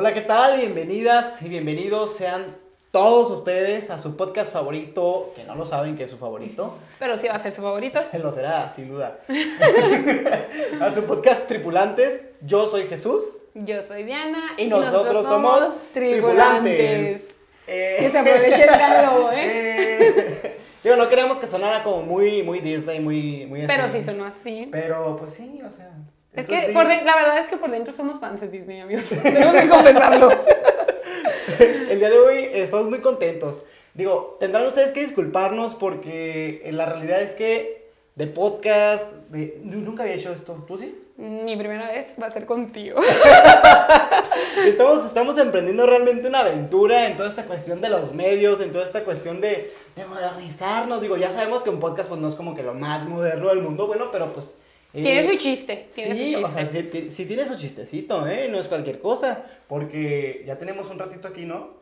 Hola, ¿qué tal? Bienvenidas y bienvenidos sean todos ustedes a su podcast favorito, que no lo saben que es su favorito. Pero sí va a ser su favorito. Lo será, sin duda. a su podcast Tripulantes. Yo soy Jesús. Yo soy Diana. Y, nosotros, somos Tripulantes. Eh, Que se aproveche el gran lobo, ¿eh? eh, Digo, no queríamos que sonara como muy, muy Disney, muy, muy Pero así. sí sonó así. Pero pues sí, o sea. Es que por de- la verdad es que por dentro somos fans de Disney, amigos. Tenemos que confesarlo. El día de hoy estamos muy contentos. Digo, tendrán ustedes que disculparnos porque eh, la realidad es que de podcast, de... nu- nunca había hecho esto. ¿Tú sí? Mi primera vez va a ser contigo. Estamos, estamos emprendiendo realmente una aventura en toda esta cuestión de los medios, en toda esta cuestión de, de modernizarnos. Digo, ya sabemos que un podcast pues no es como que lo más moderno del mundo, bueno, pero pues... eh, Tiene su chiste. Tiene sí, su o chiste. sea, sí, ti- sí tiene su chistecito, ¿eh? No es cualquier cosa, porque ya tenemos un ratito aquí, ¿no?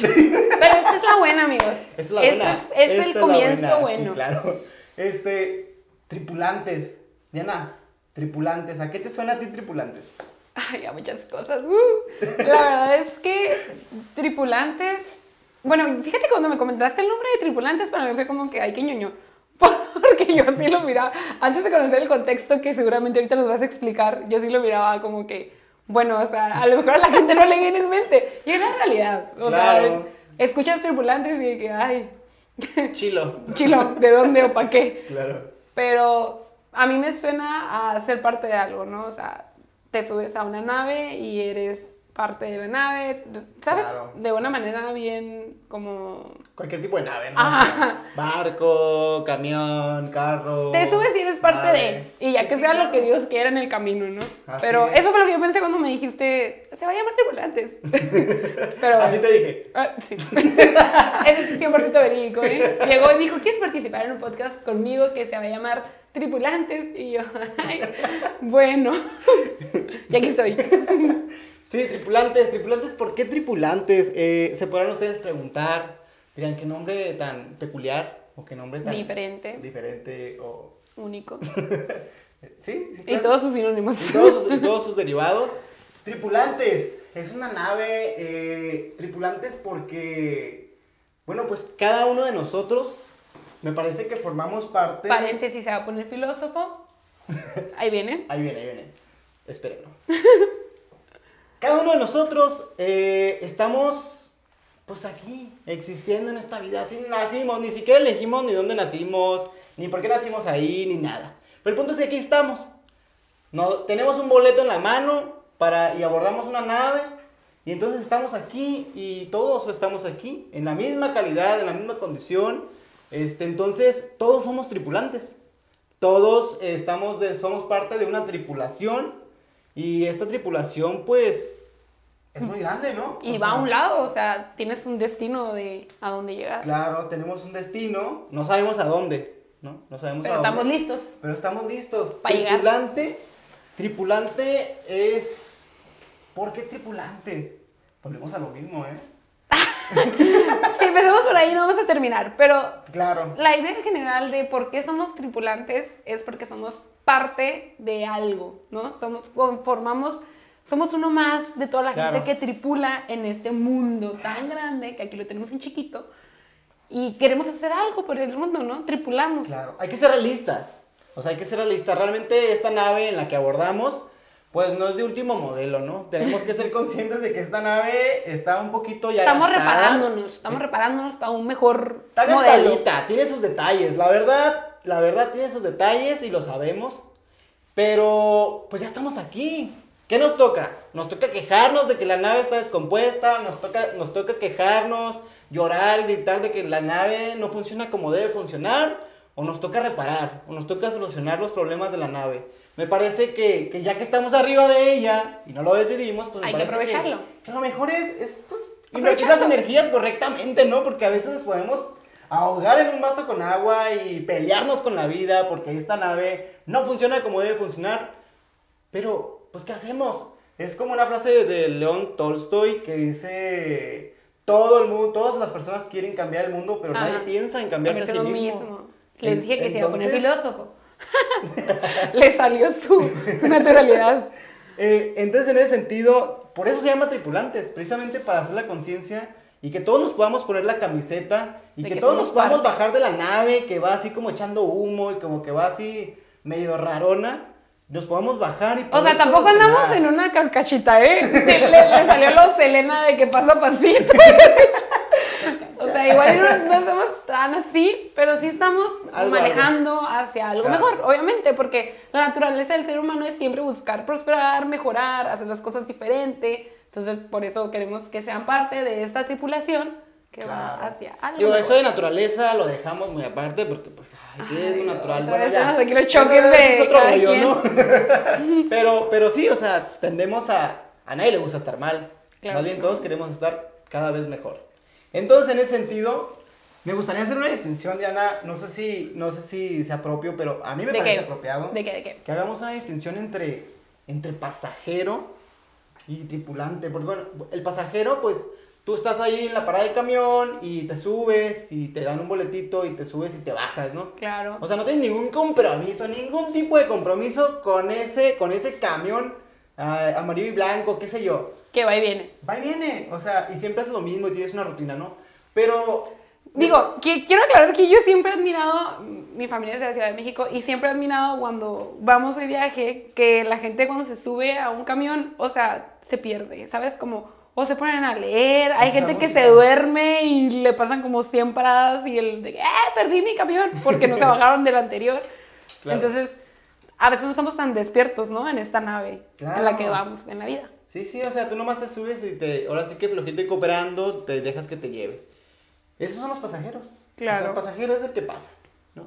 Pero esta es la buena, amigos. Esta es la Este buena. es, es Esta el comienzo buena, bueno. Sí, claro. Este, tripulantes. Diana, tripulantes. ¿A qué te suena a ti tripulantes? Ay, a muchas cosas. uh. La verdad es que tripulantes. Bueno, fíjate cuando me comentaste el nombre de tripulantes, para mí fue como que, ay, qué ñoño. Porque yo así lo miraba, antes de conocer el contexto que seguramente ahorita nos vas a explicar, yo sí lo miraba como que, bueno, o sea, a lo mejor a la gente no le viene en mente. Y es la realidad. O Claro. sea, escuchas tripulantes y que, ay, Chilo. chilo, ¿de dónde o para qué? Claro. Pero a mí me suena a ser parte de algo, ¿no? O sea, te subes a una nave y eres parte de la nave, ¿sabes? Claro. De una manera bien como... Cualquier tipo de nave, ¿no? Ajá. Barco, camión, carro. Te subes y eres parte nave. de... Y ya Sí, que sí, sea claro. lo que Dios quiera en el camino, ¿no? Así Pero es. eso fue lo que yo pensé cuando me dijiste, se va a llamar tripulantes. Pero... Así te dije. Ah, sí. Ese es 100% verídico, ¿eh? Llegó y dijo, ¿quieres participar en un podcast conmigo que se va a llamar Tripulantes? Y yo, ay, bueno. y aquí estoy. Sí, tripulantes, tripulantes, ¿por qué tripulantes? Eh, se podrán ustedes preguntar, dirán, ¿qué nombre tan peculiar? ¿O qué nombre tan Diferente, diferente? O... único. Sí, sí. Y todos sus sinónimos. Y todos, y todos sus derivados. Tripulantes. Es una nave. eh, tripulantes porque, bueno, pues cada uno de nosotros, me parece que formamos parte. Paréntesis, se va a poner filósofo. Ahí viene. Ahí viene, ahí viene. Espérenlo. Cada uno de nosotros eh, estamos, pues aquí, existiendo en esta vida. Así nacimos, ni siquiera elegimos ni dónde nacimos, ni por qué nacimos ahí, ni nada. Pero el punto es que aquí estamos. No, tenemos un boleto en la mano para, y abordamos una nave. Y entonces estamos aquí y todos estamos aquí, en la misma calidad, en la misma condición. Este, entonces, todos somos tripulantes. Todos eh, estamos de, somos parte de una tripulación. Y esta tripulación, pues, es muy grande, ¿no? Y O va a un lado, o sea, tienes un destino de a dónde llegar. Claro, tenemos un destino. No sabemos a dónde, ¿no? No sabemos Pero a dónde. estamos listos. Pero estamos listos. Pa' llegar. tripulante. Tripulante es. ¿Por qué tripulantes? Volvemos a lo mismo, ¿eh? Si empecemos por ahí no vamos a terminar, pero Claro. la idea en general de por qué somos tripulantes es porque somos parte de algo, ¿no? Somos, conformamos, somos uno más de toda la Claro. gente que tripula en este mundo tan grande, que aquí lo tenemos en chiquito, y queremos hacer algo por el mundo, ¿no? Tripulamos. Claro. Hay que ser realistas. O sea, hay que ser realistas. Realmente esta nave en la que abordamos, pues no es de último modelo, ¿no? Tenemos que ser conscientes de que esta nave está un poquito ya Estamos gastada. reparándonos, estamos reparándonos para un mejor Está gastadita, tiene sus detalles. La verdad, la verdad tiene sus detalles y lo sabemos. Pero, pues ya estamos aquí. ¿Qué nos toca? Nos toca quejarnos de que la nave está descompuesta, nos toca, nos toca quejarnos, llorar, gritar de que la nave no funciona como debe funcionar, o nos toca reparar, o nos toca solucionar los problemas de la nave. Me parece que, que ya que estamos arriba de ella y no lo decidimos, pues me Hay que aprovecharlo. Que, lo mejor es, es pues, invertir las energías correctamente, ¿no? Porque a veces nos podemos ahogar en un vaso con agua y pelearnos con la vida porque esta nave no funciona como debe funcionar. Pero, pues, ¿qué hacemos? Es como una frase de, León Tolstoy que dice, todo el mundo, todas las personas quieren cambiar el mundo, pero Ajá. nadie piensa en cambiarse a sí mismo. Les dije que se iba a poner Entonces- filósofo. Le salió su, su naturalidad. Eh, entonces, en ese sentido, por eso se llama tripulantes, precisamente para hacer la conciencia y que todos nos podamos poner la camiseta y que, que todos nos podamos parte. bajar de la nave que va así como echando humo y como que va así medio rarona. Nos podamos bajar y O sea, tampoco andamos en una carcachita, ¿eh? Le, le salió lo Selena de que paso a pasito. o sea, igual no, no somos tan así, pero sí estamos Algo, manejando hacia algo Claro. mejor, obviamente, porque la naturaleza del ser humano es siempre buscar prosperar, mejorar, hacer las cosas diferente. Entonces, por eso queremos que sean parte de esta tripulación que va Claro. hacia algo. Mejor. eso de naturaleza lo dejamos muy aparte porque, pues, ay, ¿qué es Ay, lo natural? vez ya. aquí los choques de es otro rollo. ¿no? pero, pero sí, o sea, tendemos a... A nadie le gusta estar mal. Claro Más bien no. todos queremos estar cada vez mejor. Entonces, en ese sentido, me gustaría hacer una distinción, Diana. No sé si, no sé si sea propio, pero a mí me ¿De parece qué? apropiado. ¿De qué? ¿De qué? Que hagamos una distinción entre, entre pasajero y tripulante. Porque, bueno, el pasajero, pues, tú estás ahí en la parada del camión y te subes y te dan un boletito y te subes y te bajas, ¿no? Claro. O sea, no tienes ningún compromiso, ningún tipo de compromiso con ese, con ese camión ah, amarillo y blanco, qué sé yo. Que va y viene. Va y viene, o sea, y siempre haces lo mismo y tienes una rutina, ¿no? Pero... Digo, que- quiero aclarar que yo siempre he admirado, mi familia es de la Ciudad de México, y siempre he admirado cuando vamos de viaje, que la gente cuando se sube a un camión, o sea, se pierde, ¿sabes? Como, o se ponen a leer, hay gente que se duerme y le pasan como 100 paradas y el de, ¡eh, perdí mi camión! Porque no se bajaron del anterior. Claro. Entonces, a veces no estamos tan despiertos, ¿no? En esta nave en la que vamos en la vida. Sí, sí, o sea, tú nomás te subes y te, ahora sí que flojito y cooperando, te dejas que te lleve. Esos son los pasajeros. Claro. O sea, el pasajero es el que pasa, ¿no?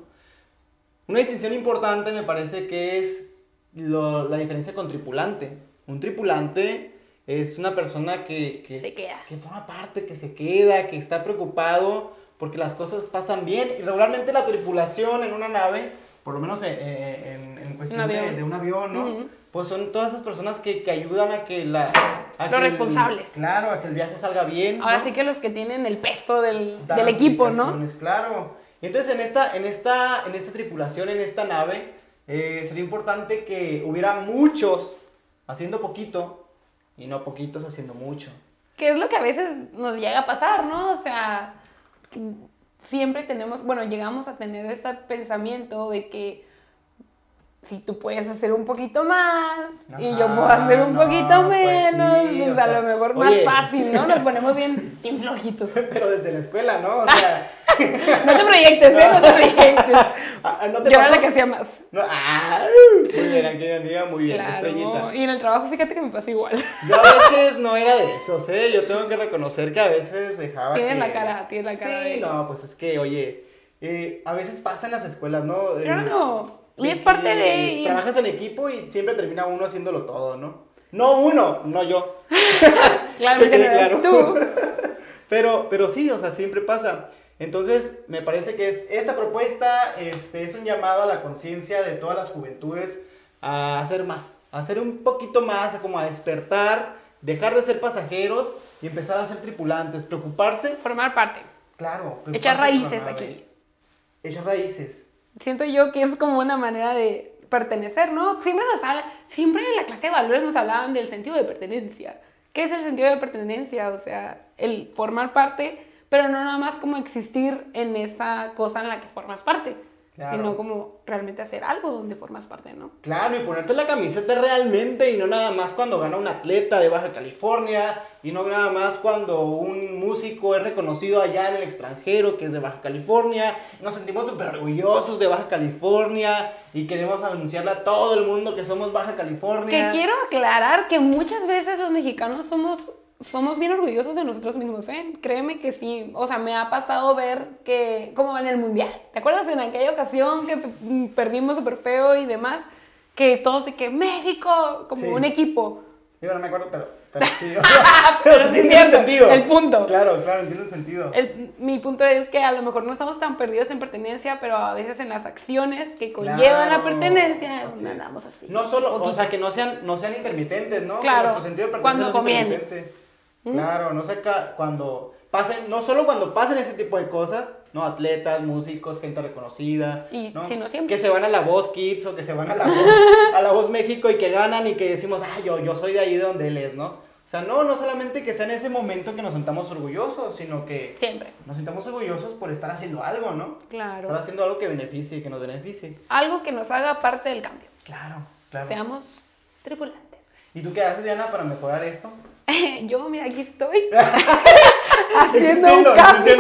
Una distinción importante me parece que es lo- la diferencia con tripulante. Un tripulante es una persona que, que, Se queda. que forma parte, que se queda, que está preocupado porque las cosas pasan bien. Y regularmente la tripulación en una nave, por lo menos en, en- en cuestión de, avión. de un avión, ¿no? Ujú. Pues son todas esas personas que, que ayudan a que la... a Los que el- responsables. claro, a que el viaje salga bien. Ahora ¿no? sí que los que tienen el peso del, del equipo, ¿no? Claro. Entonces en esta, en esta, en esta tripulación, en esta nave, eh, sería importante que hubiera muchos haciendo poquito y no poquitos haciendo mucho. Que es lo que a veces nos llega a pasar, ¿no? O sea, siempre tenemos, bueno, llegamos a tener este pensamiento de que si tú puedes hacer un poquito más y yo puedo hacer un no, poquito pues menos, sí, pues a sea, lo mejor oye. más fácil, ¿no? Nos ponemos bien, bien flojitos. Pero desde la escuela, ¿no? O sea, No te proyectes, ¿eh? No te proyectes. ah, ¿no te Yo era la que hacía más. No, ah, muy bien, aquí amiga, muy bien, estrellita. Y en el trabajo, fíjate que me pasa igual. Yo a veces no era de esos, ¿eh? Yo tengo que reconocer que a veces dejaba Tienes que... la cara, tienes la cara Sí, de- no, pues es que, oye, eh, a veces pasa en las escuelas, ¿no? Eh, Claro. Y es parte de... y- Trabajas en equipo y siempre termina uno haciéndolo todo, ¿no? No uno, no yo. No Que quede eres tú. Pero, pero sí, o sea, siempre pasa. Entonces, me parece que es- esta propuesta este, es un llamado a la conciencia de todas las juventudes a hacer más, a hacer un poquito más, a como a despertar, dejar de ser pasajeros y empezar a ser tripulantes, preocuparse. Formar parte. Claro, Echar raíces aquí. Echar raíces. Siento yo que es como una manera de pertenecer, ¿no? Siempre nos habla, siempre en la clase de valores nos hablaban del sentido de pertenencia. ¿Qué es el sentido de pertenencia? O sea, el formar parte, pero no nada más como existir en esa cosa en la que formas parte, Claro. sino como realmente hacer algo donde formas parte, ¿no? Claro, y ponerte la camiseta realmente y no nada más cuando gana un atleta de Baja California y no nada más cuando un músico es reconocido allá en el extranjero que es de Baja California. Nos sentimos súper orgullosos de Baja California y queremos anunciarle a todo el mundo que somos Baja California. Que quiero aclarar que muchas veces los mexicanos somos, somos bien orgullosos de nosotros mismos, ¿eh? Créeme que sí. O sea, me ha pasado ver que, como en el Mundial, ¿te acuerdas en aquella ocasión que perdimos súper feo y demás? Que todos de que México, como Sí. un equipo. Yo no me acuerdo, pero, pero sí. Pero sí sí tiene sentido. el punto. Claro, claro, entiendo el sentido. El- mi punto es que a lo mejor no estamos tan perdidos en pertenencia, pero a veces en las acciones que conllevan la Claro, pertenencia es así andamos así. No solo, o sea, que no sean, no sean intermitentes, ¿no? Que Claro, nuestro sentido de cuando pertenencia no sea conviene. intermitente. Claro, no sé cuando pasen, no solo cuando pasen ese tipo de cosas, ¿no? Atletas, músicos, gente reconocida, Y ¿no? si no siempre. Que se van a la Voz Kids o que se van a la Voz, a la Voz México y que ganan y que decimos, ah, yo, yo soy de ahí de donde él es, ¿no? O sea, no, no solamente que sea en ese momento que nos sentamos orgullosos, sino que Siempre. nos sintamos orgullosos por estar haciendo algo, ¿no? Claro. Estar haciendo algo que beneficie, que nos beneficie. Algo que nos haga parte del cambio. Claro, claro. Seamos tripulantes. ¿Y tú qué haces, Diana, para mejorar esto? Yo, mira, aquí estoy. haciendo un cambio.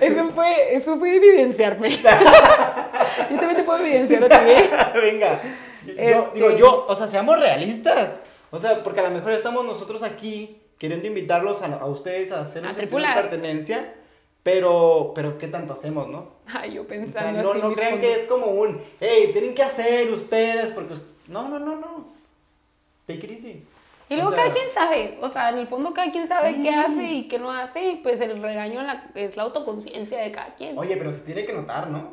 Eso fue, eso fue evidenciarme. yo también te puedo evidenciar ti. ¿eh? Venga. Yo, Este- digo, yo, o sea, seamos realistas. O sea, porque a lo mejor estamos nosotros aquí queriendo invitarlos a, a ustedes a hacer A un sentido de pertenencia, pero, pero ¿qué tanto hacemos, no? Ay, yo O sea, pensando no, así no crean que es como un, hey, tienen que hacer ustedes, porque... No, no, no, no. Take it easy. Y luego O sea, cada quien sabe, o sea, en el fondo cada quien sabe Sí. qué hace y qué no hace, y pues el regaño la- es la autoconciencia de cada quien. Oye, pero se tiene que notar, ¿no? O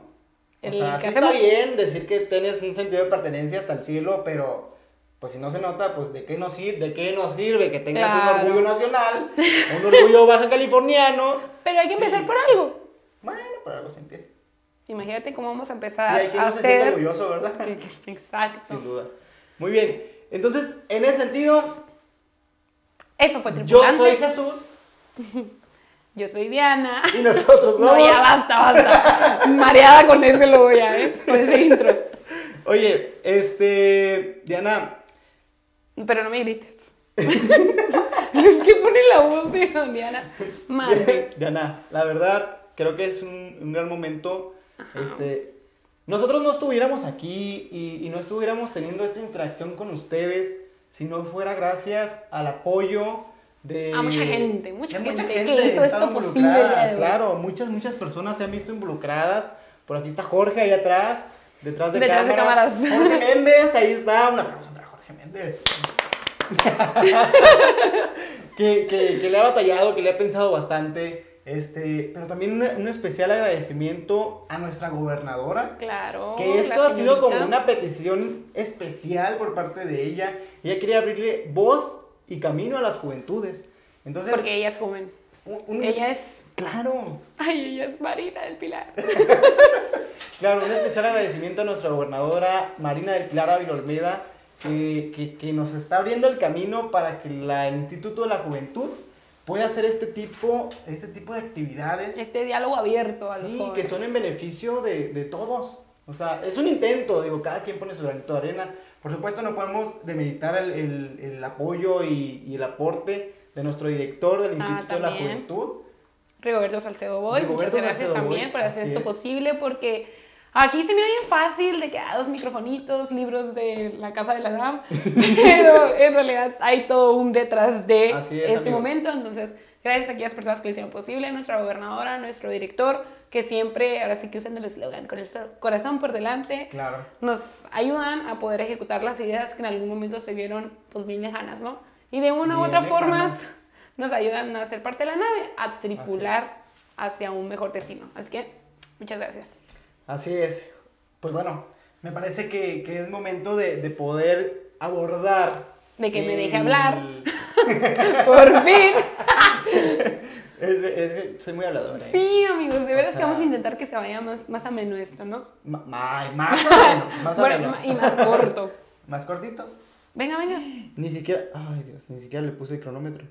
El sea, que sí hacemos- está bien decir que tienes un sentido de pertenencia hasta el cielo, pero pues si no se nota, pues ¿de qué nos sirve, de qué nos sirve que tengas Claro. un orgullo nacional, un orgullo baja californiano? Pero hay que Sí. empezar por algo. Bueno, por algo se empieza. Imagínate cómo vamos a Sí, empezar hay quien a no se siente hacer. orgulloso, ¿verdad? Exacto. Sin duda. Muy bien. Entonces, en ese sentido, Eso fue yo tripulante. soy Jesús Yo soy Diana. y nosotros No, ya basta, basta. Mareada con ese logo ya, ¿eh? Con ese intro. Oye, este, Diana, Pero no me grites. es que pone la voz de Diana. Madre. Diana, la verdad, creo que es un, un gran momento. Este, nosotros no estuviéramos aquí y, y no estuviéramos teniendo esta interacción con ustedes si no fuera gracias al apoyo de... A mucha gente, mucha de gente que hizo esto posible de. Claro, muchas, muchas personas se han visto involucradas. Por aquí está Jorge, ahí atrás, detrás de Detrás de cámaras. cámaras. Jorge Méndez, ahí está. Un aplauso para Jorge Méndez. que, que, que le ha batallado, que le ha pensado bastante. Este, pero también un, un especial agradecimiento a nuestra gobernadora. Claro. Que esto ha sido como una petición especial por parte de ella. Ella quería abrirle voz y camino a las juventudes. Entonces, Porque ella es joven. un- un- Ella es. Claro, Ay, ella es Marina del Pilar. claro, un especial agradecimiento a nuestra gobernadora Marina del Pilar Ávila Olmeda, que, que, que nos está abriendo el camino para que la, el Instituto de la Juventud pueda hacer este tipo, este tipo de actividades. Este diálogo abierto a los Sí, jóvenes. que son en beneficio de, de todos. O sea, es un intento, digo, cada quien pone su granito de arena. Por supuesto, no podemos demeritar el, el- el apoyo y, y el aporte de nuestro director del Ah, Instituto de la. Juventud. Rigoberto Salcedo Boy, Rigoberto muchas gracias Salcedo también Boy, por hacer esto es. posible porque aquí se mira bien fácil de que ah, dos microfonitos, libros de la casa de la DAM, pero en realidad hay todo un detrás de es, este amigos. momento, entonces gracias a aquellas personas que lo hicieron posible, nuestra gobernadora, nuestro director, que siempre, ahora sí que usan el eslogan, con el corazón por delante, Claro. nos ayudan a poder ejecutar las ideas que en algún momento se vieron pues bien lejanas, ¿no? Y de una u Bien otra forma lejanas. nos ayudan a ser parte de la nave, a tripular hacia un mejor destino. Así que, muchas gracias. Así es. Pues bueno, me parece que, que es momento de, de poder abordar. De que me deje hablar. Por fin. Es- es- soy muy hablador. ¿eh? Sí, amigos, de veras O que vamos a sea- intentar que se vaya más, más ameno esto, ¿no? Ma- más más o Bueno, menos. y más corto. Más cortito. Venga, venga. Ni siquiera, ay Dios, ni siquiera le puse cronómetro.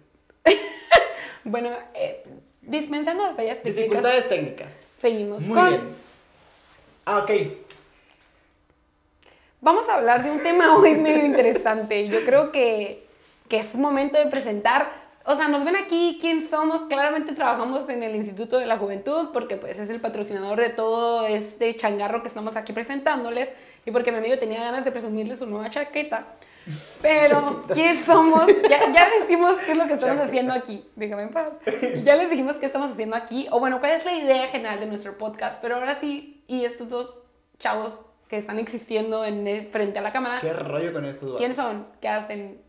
Bueno, eh, dispensando las fallas técnicas, Dificultades técnicas. seguimos Muy con... bien. Ah, ok. Vamos a hablar de un tema hoy medio interesante. Yo creo que, que es momento de presentar, o sea, nos ven aquí quién somos. Claramente trabajamos en el Instituto de la Juventud porque pues es el patrocinador de todo este changarro que estamos aquí presentándoles y porque mi amigo tenía ganas de presumirles su nueva chaqueta. Pero, ¿quién somos? Ya, ya decimos qué es lo que estamos Chaqueta. haciendo aquí. Déjame en paz. Ya les dijimos qué estamos haciendo aquí. O bueno, cuál es la idea general de nuestro podcast. Pero ahora sí, y estos dos chavos que están existiendo en el- frente a la cámara, ¿Qué rollo con esto? Eduardo? ¿quiénes son? ¿Qué hacen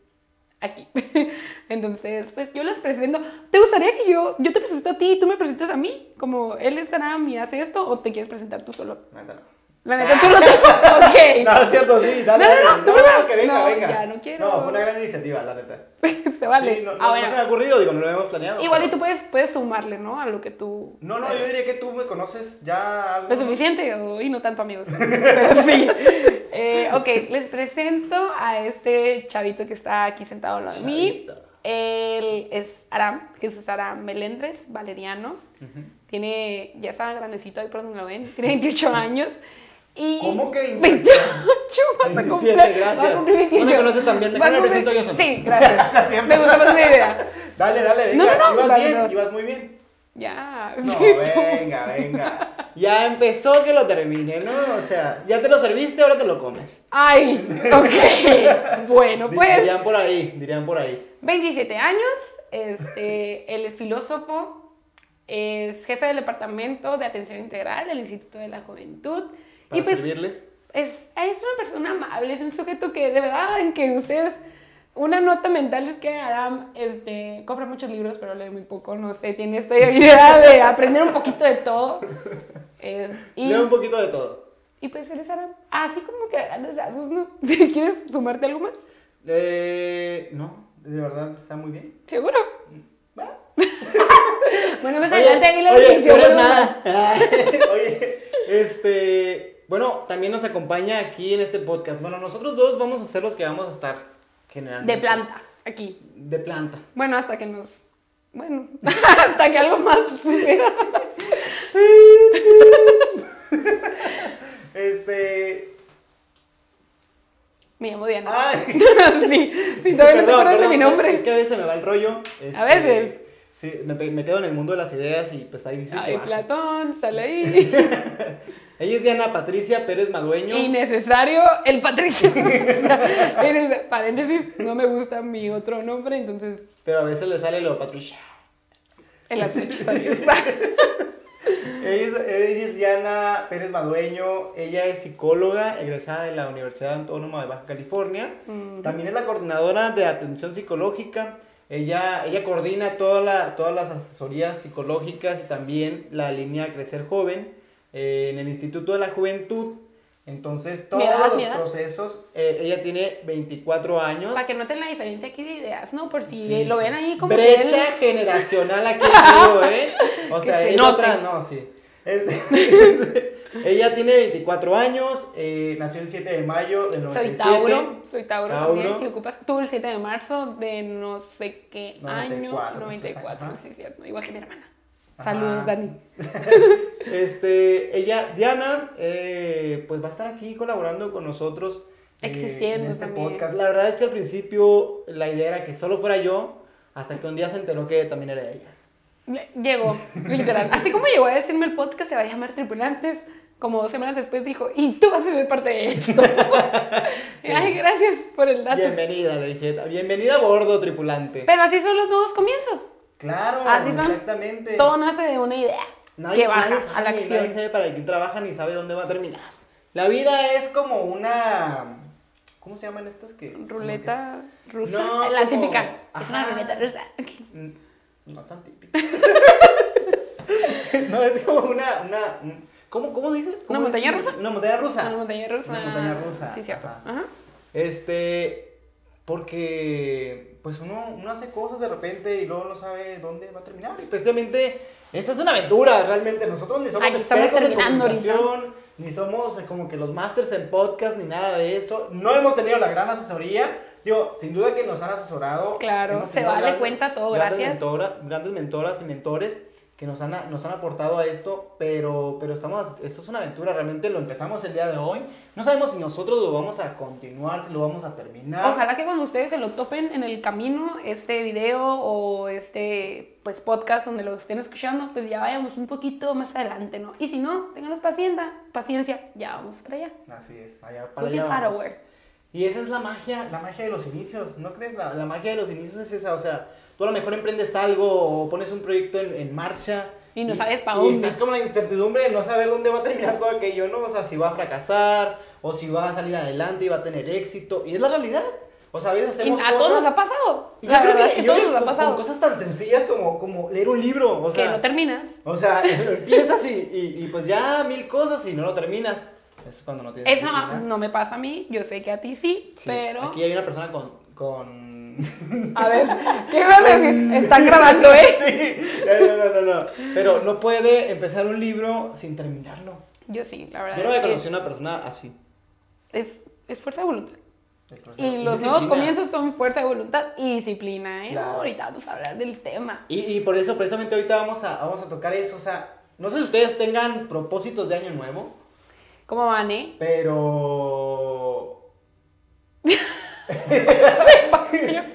aquí? Entonces, pues yo les presento. ¿Te gustaría que yo, yo te presento a ti y tú me presentas a mí? Como él es Aram y hace esto, o te quieres presentar tú solo? No. La neta, tú lo Ok. No, es cierto, sí, dale. No, no, no, tú primero. que venga, No, venga. ya, no quiero. No, fue una gran iniciativa, la neta. Se vale. Sí, no, no- ah, no se me ha ocurrido, digo, no lo habíamos planeado. Igual y tú puedes, puedes sumarle, ¿no? A lo que tú... No, no, yo diría que tú me conoces ya algo. Lo suficiente o- y no tanto amigos. Pero sí. Eh, ok, les presento a este chavito que está aquí sentado al lado de mí. Él es Aram, Jesús Aram Melendres, valeriano. Tiene, ya está grandecito ahí por donde lo ven, tiene 28 años. Y ¿Cómo que 28? vas a 27, cumplir, vas a gracias. cumplir No me 28. conoce tan bien, Va a déjame cumplir- presento yo solo. Sí, gracias. Siempre. Me gusta más la idea. Dale, dale, venga. No, no, no, ibas dale, bien, no. ibas muy bien. Ya. No, sí, tú. venga, venga. Ya empezó que lo termine, ¿no? O sea, ya te lo serviste, ahora te lo comes. Ay, ok. Bueno, pues. Dirían por ahí, dirían por ahí. 27 años, este, él es filósofo, es jefe del departamento de atención integral del Instituto de la Juventud. Para y pues servirles. es, es una persona amable, es un sujeto que de verdad, en que ustedes, una nota mental es que Aram este, compra muchos libros, pero lee muy poco, no sé, tiene esta idea de aprender un poquito de todo. Y, Leo un poquito de todo. y pues eres Aram. Así como que grandes rasgos, ¿no? ¿Quieres sumarte algo más? Eh, no, de verdad está muy bien. ¿Seguro? Va. Bueno, Oye, adelante ahí la descripción. nada. Oye, este, bueno, también nos acompaña aquí en este podcast. Bueno, nosotros dos vamos a ser los que vamos a estar generando. De planta, aquí. De planta. Bueno, hasta que nos. Bueno, hasta que algo más suceda. Este, Me llamo Diana. ay. sí, sí, todavía no te acuerdas de mi nombre. Es que a veces me va el rollo. este, A veces. Sí, me, quedo en el mundo de las ideas y pues ahí sí que Ay. Platón, sale ahí. Ella es Diana Patricia Pérez Madueño. Innecesario el Patricio. Paréntesis, no me gusta mi otro nombre, entonces Pero a veces le sale lo Patricia. el acecho salió. Ella es, ella es Diana Pérez Madueño, ella es psicóloga egresada de la Universidad Autónoma de Baja California. Ujú. También es la coordinadora de atención psicológica. Ella, ella coordina toda la, todas las asesorías psicológicas y también la línea Crecer Joven eh, en el Instituto de la Juventud. Entonces, todos edad, los procesos, eh, ella tiene 24 años. Para que noten la diferencia aquí de ideas, ¿no? Por si Sí, lo sí. ven ahí como que Brecha él- generacional aquí vivo, ¿eh? O Que sea, se ella note. otra, no, sí. Este, ella tiene 24 años, eh, nació el 7 de mayo del 97. Soy Tauro, soy Tauro, Tauro. también. Si ocupas tú el 7 de marzo de no sé qué 94, año, 94, ajá. sí, cierto. Igual que mi hermana. Saludos, Dani. Este, ella, Diana, eh, pues va a estar aquí colaborando con nosotros. eh, Existiendo en este también. podcast. La verdad es que al principio la idea era que solo fuera yo, hasta que un día se enteró que también era ella. Le- Llegó, literal. Así como llegó a decirme el podcast se va a llamar Tripulantes, como dos semanas después dijo, y tú vas a ser parte de esto. Sí. Ay, gracias por el dato. Bienvenida, le dije. Bienvenida a bordo, tripulante. Pero así son los nuevos comienzos. Claro, Así son. exactamente. Todo nace de una idea Nadie, que baja nadie sabe, a la Nadie acción. sabe para quién trabaja ni sabe dónde va a terminar. La vida es como una. ¿Cómo se llaman estas que? Ruleta rusa. No, la como- típica. Es una ruleta rusa. Mm, No es tan típica. no, es como una. una un- ¿Cómo, cómo dice? ¿Cómo ¿Una montaña rusa? Una montaña rusa. Una montaña rusa. Una montaña rusa, Sí, cierto. ajá. Ajá. Este. Porque. Pues uno, uno hace cosas de repente y luego no sabe dónde va a terminar. Y precisamente. Esta es una aventura, realmente. Nosotros ni somos Aquí expertos en terminando ahorita. comunicación, ni somos eh, como que los masters en podcast, ni nada de eso. No hemos tenido la gran asesoría. Digo, sin duda que nos han asesorado. Claro, se vale cuenta todo, grandes gracias. mentora- grandes mentoras y mentores que nos han, nos han aportado a esto, pero, pero estamos, esto es una aventura, realmente lo empezamos el día de hoy. No sabemos si nosotros lo vamos a continuar, si lo vamos a terminar. Ojalá que cuando ustedes se lo topen en el camino, este video o este pues podcast donde lo estén escuchando, pues ya vayamos un poquito más adelante, ¿no? Y si no, ténganos paciencia, paciencia, ya vamos para allá. Así es, allá para Looking allá vamos. Y esa es la magia, la magia de los inicios, ¿no crees? La, la magia de los inicios es esa, o sea, tú a lo mejor emprendes algo o pones un proyecto en, en marcha. Y no sabes pa' y dónde. estás como la incertidumbre de no saber dónde va a terminar todo aquello, ¿no? O sea, si va a fracasar o si va a salir adelante y va a tener éxito. Y es la realidad. O sea, a veces Y hacemos a todos nos ha pasado. y La yo creo que, es que yo todos creo nos ha pasado. Con cosas tan sencillas como, como leer un libro. O que sea, no terminas. o sea, empiezas y, y, y pues ya mil cosas y no lo terminas. Es cuando no tienes Eso no me pasa a mí, yo sé que a ti sí, Sí, pero... Aquí hay una persona con... con... A ver, ¿qué vas a decir? Están grabando, ¿eh? sí, no, no, no, no. Pero no puede empezar un libro sin terminarlo. Yo sí, la verdad Yo no había conocido a una persona así. es, es fuerza de voluntad. Es por Y los disciplina. nuevos comienzos son fuerza de voluntad y disciplina, ¿eh? Claro. Ahorita vamos a hablar del tema. Y, y por eso, precisamente ahorita vamos a, vamos a tocar eso. O sea, no sé si ustedes tengan propósitos de año nuevo, ¿Cómo van, eh? pero...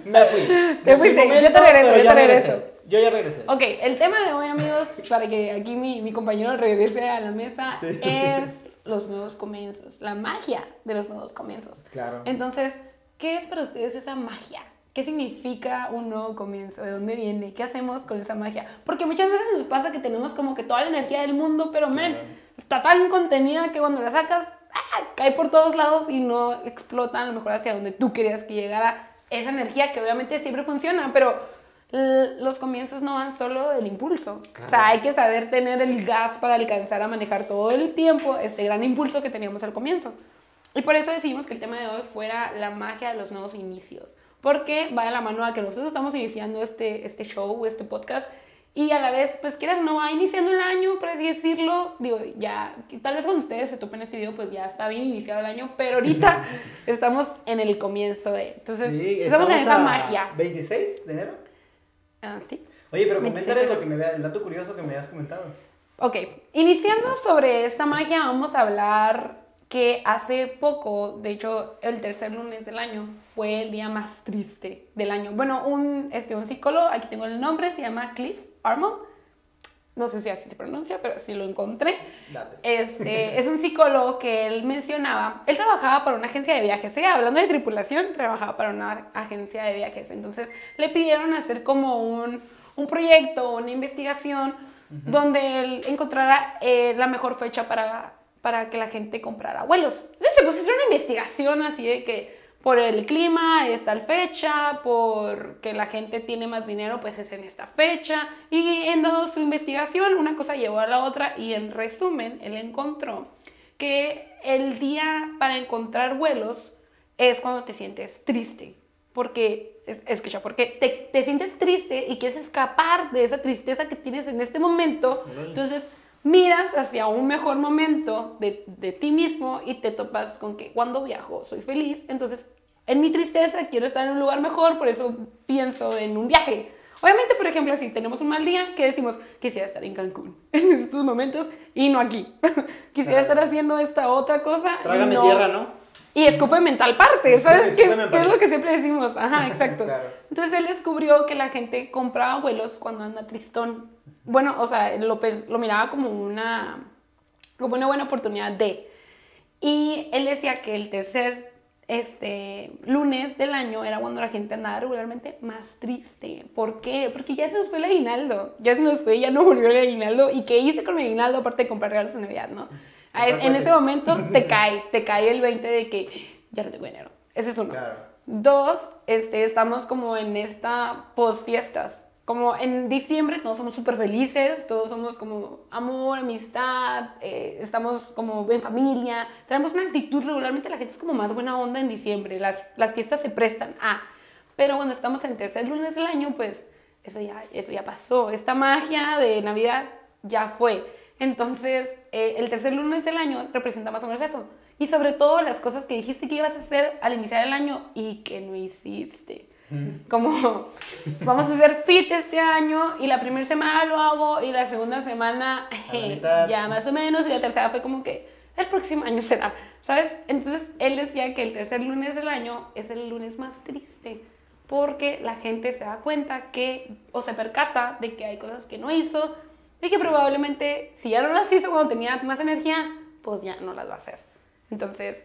Me fui. Te fuiste, yo te regreso, yo ya te regreso. regresé. Yo ya regresé. Ok, el tema de hoy, amigos, para que aquí mi, mi compañero regrese a la mesa, Sí. es los nuevos comienzos, la magia de los nuevos comienzos. Claro. Entonces, ¿qué es para ustedes esa magia? ¿Qué significa un nuevo comienzo? ¿De dónde viene? ¿Qué hacemos con esa magia? Porque muchas veces nos pasa que tenemos como que toda la energía del mundo, pero man, Claro. está tan contenida que cuando la sacas, ¡ah! cae por todos lados y no explota a lo mejor hacia donde tú querías que llegara esa energía que obviamente siempre funciona, pero los comienzos no van solo del impulso. O sea, hay que saber tener el gas para alcanzar a manejar todo el tiempo este gran impulso que teníamos al comienzo. Y por eso decidimos que el tema de hoy fuera la magia de los nuevos inicios. Porque va de la mano a que nosotros estamos iniciando este, este show, este podcast, y a la vez, pues quieras o no, va iniciando el año, por así decirlo. Digo, ya, tal vez cuando ustedes se topen este video, pues ya está bien iniciado el año, pero ahorita estamos en el comienzo de. Entonces, Sí, estamos, en esa magia. 26 de enero. Ah, sí. Oye, pero 26 coméntales lo que me vea, el dato curioso que me habías comentado. Ok, iniciando sobre esta magia, vamos a hablar que hace poco, de hecho, el tercer lunes del año fue el día más triste del año. Bueno, un, este, un psicólogo, aquí tengo el nombre, se llama Cliff Arnold. No sé si así se pronuncia, pero sí lo encontré. Date. Este, es un psicólogo que él mencionaba, él trabajaba para una agencia de viajes, ¿eh? hablando de tripulación, trabajaba para una agencia de viajes, entonces le pidieron hacer como un, un proyecto, una investigación, donde él encontrara eh, la mejor fecha para, para que la gente comprara vuelos. Entonces, pues es una investigación así de que por el clima es tal fecha, porque la gente tiene más dinero, pues es en esta fecha. Y en dado su investigación, una cosa llevó a la otra y en resumen, él encontró que el día para encontrar vuelos es cuando te sientes triste. Porque, es- escucha, porque te, te sientes triste y quieres escapar de esa tristeza que tienes en este momento. Entonces, miras hacia un mejor momento de, de ti mismo y te topas con que cuando viajo soy feliz. Entonces, en mi tristeza quiero estar en un lugar mejor, por eso pienso en un viaje. Obviamente, por ejemplo, si tenemos un mal día, ¿qué decimos? Quisiera estar en Cancún en estos momentos y no aquí. Quisiera estar haciendo esta otra cosa. Trágame no- tierra, ¿no? y escúpeme en tal parte, ¿sabes? ¿Qué, qué es lo que siempre decimos? Ajá, exacto. Claro. Entonces él descubrió que la gente compraba vuelos cuando anda tristón. Bueno, o sea, lo, miraba como una, como una buena oportunidad de. Y él decía que el tercer este, lunes del año era cuando la gente andaba regularmente más triste. ¿Por qué? Porque ya se nos fue el aguinaldo. Ya se nos fue, ya no volvió el aguinaldo. ¿Y qué hice con mi aguinaldo aparte de comprar regalos de Navidad, no? En cohetes. momento te cae, te cae el 20 de que ya no tengo dinero. Ese es uno. Claro. Dos, este, estamos como en esta post fiestas. Como en diciembre todos somos súper felices, todos somos como amor, amistad, eh, estamos como en familia, tenemos una actitud, regularmente la gente es como más buena onda en diciembre, las, las fiestas se prestan a, pero cuando estamos en el tercer lunes del año, pues eso ya, eso ya pasó, esta magia de Navidad ya fue. Entonces, eh, el tercer lunes del año representa más o menos eso. Y sobre todo las cosas que dijiste que ibas a hacer al iniciar el año y que no hiciste. Como, vamos a hacer fit este año y la primera semana lo hago y la segunda semana la ya más o menos y la tercera fue como que el próximo año será, ¿sabes? Entonces él decía que el tercer lunes del año es el lunes más triste porque la gente se da cuenta que o se percata de que hay cosas que no hizo y que probablemente si ya no las hizo cuando tenía más energía, pues ya no las va a hacer. Entonces,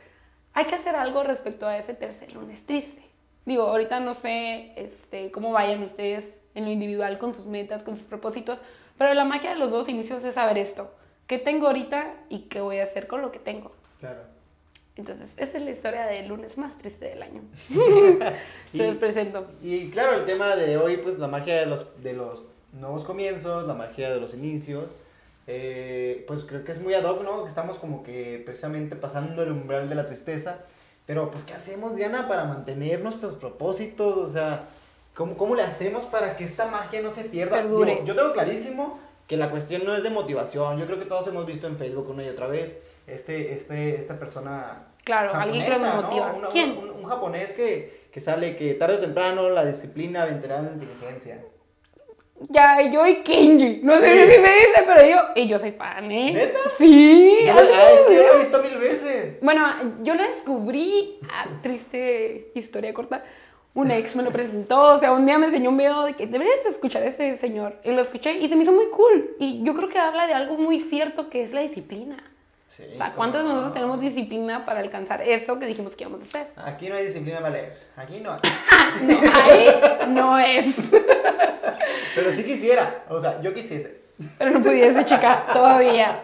hay que hacer algo respecto a ese tercer lunes triste. Digo, ahorita no sé este, cómo vayan ustedes en lo individual con sus metas, con sus propósitos, pero la magia de los dos inicios es saber esto. ¿Qué tengo ahorita y qué voy a hacer con lo que tengo? Claro. Entonces, esa es la historia del lunes más triste del año. Se los presento. Y claro, el tema de hoy, pues la magia de los, de los nuevos comienzos, la magia de los inicios. eh, pues creo que es muy ad hoc, ¿no? Que estamos como que precisamente pasando el umbral de la tristeza. Pero pues, ¿qué hacemos, Diana, para mantener nuestros propósitos? O sea, ¿cómo, cómo le hacemos para que esta magia no se pierda? Digo, yo tengo clarísimo que la cuestión no es de motivación. Yo creo que todos hemos visto en Facebook una y otra vez este, este, esta persona Claro, alguien que nos japonesa, ¿no? motiva. Una- ¿Quién? Un, un japonés que, que sale que tarde o temprano la disciplina vencerá la inteligencia. Ya, yo y Kenji. No sé Sí. si se dice, pero yo. Y yo soy fan, ¿eh? ¿Neta? Sí. Yo, lo he visto mil veces. Bueno, yo lo descubrí, ah, triste historia corta. Un ex me lo presentó, o sea, un día me enseñó un video de que deberías escuchar a este señor. Y lo escuché y se me hizo muy cool. Y yo creo que habla de algo muy cierto que es la disciplina. Sí, O sea, ¿cuántos de no. nosotros tenemos disciplina para alcanzar eso que dijimos que íbamos a hacer? Aquí no hay disciplina para leer. Aquí no hay. No, ahí no es. Pero sí quisiera. O sea, yo quisiese. Pero no pudiese, chica, todavía.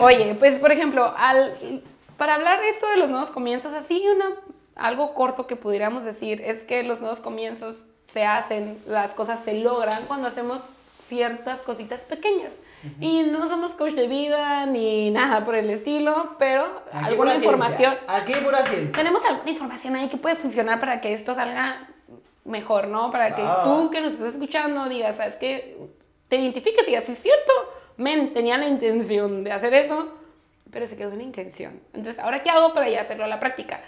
Oye, pues por ejemplo, al, para hablar de esto de los nuevos comienzos, así una, algo corto que pudiéramos decir es que los nuevos comienzos se hacen, las cosas se logran cuando hacemos ciertas cositas pequeñas. Y no somos coach de vida ni nada por el estilo, pero Aquí alguna información, ciencia. Aquí pura ciencia. tenemos alguna información ahí que puede funcionar para que esto salga mejor, ¿no? Para que Ah. tú que nos estás escuchando digas, ¿sabes qué? Te identifiques y digas, sí es cierto, men, tenía la intención de hacer eso, pero se quedó la intención. Entonces, ¿ahora qué hago para ya hacerlo a la práctica?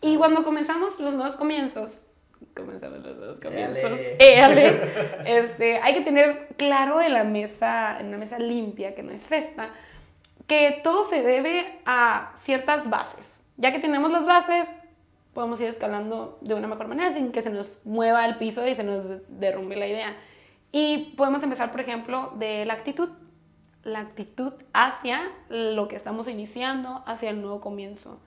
Y cuando comenzamos los nuevos comienzos, comenzamos los nuevos comienzos, éale, este, hay que tener claro en la mesa, en una mesa limpia, que no es esta, que todo se debe a ciertas bases. Ya que tenemos las bases, podemos ir escalando de una mejor manera sin que se nos mueva el piso y se nos derrumbe la idea. Y podemos empezar, por ejemplo, de la actitud. La actitud hacia lo que estamos iniciando, hacia el nuevo comienzo.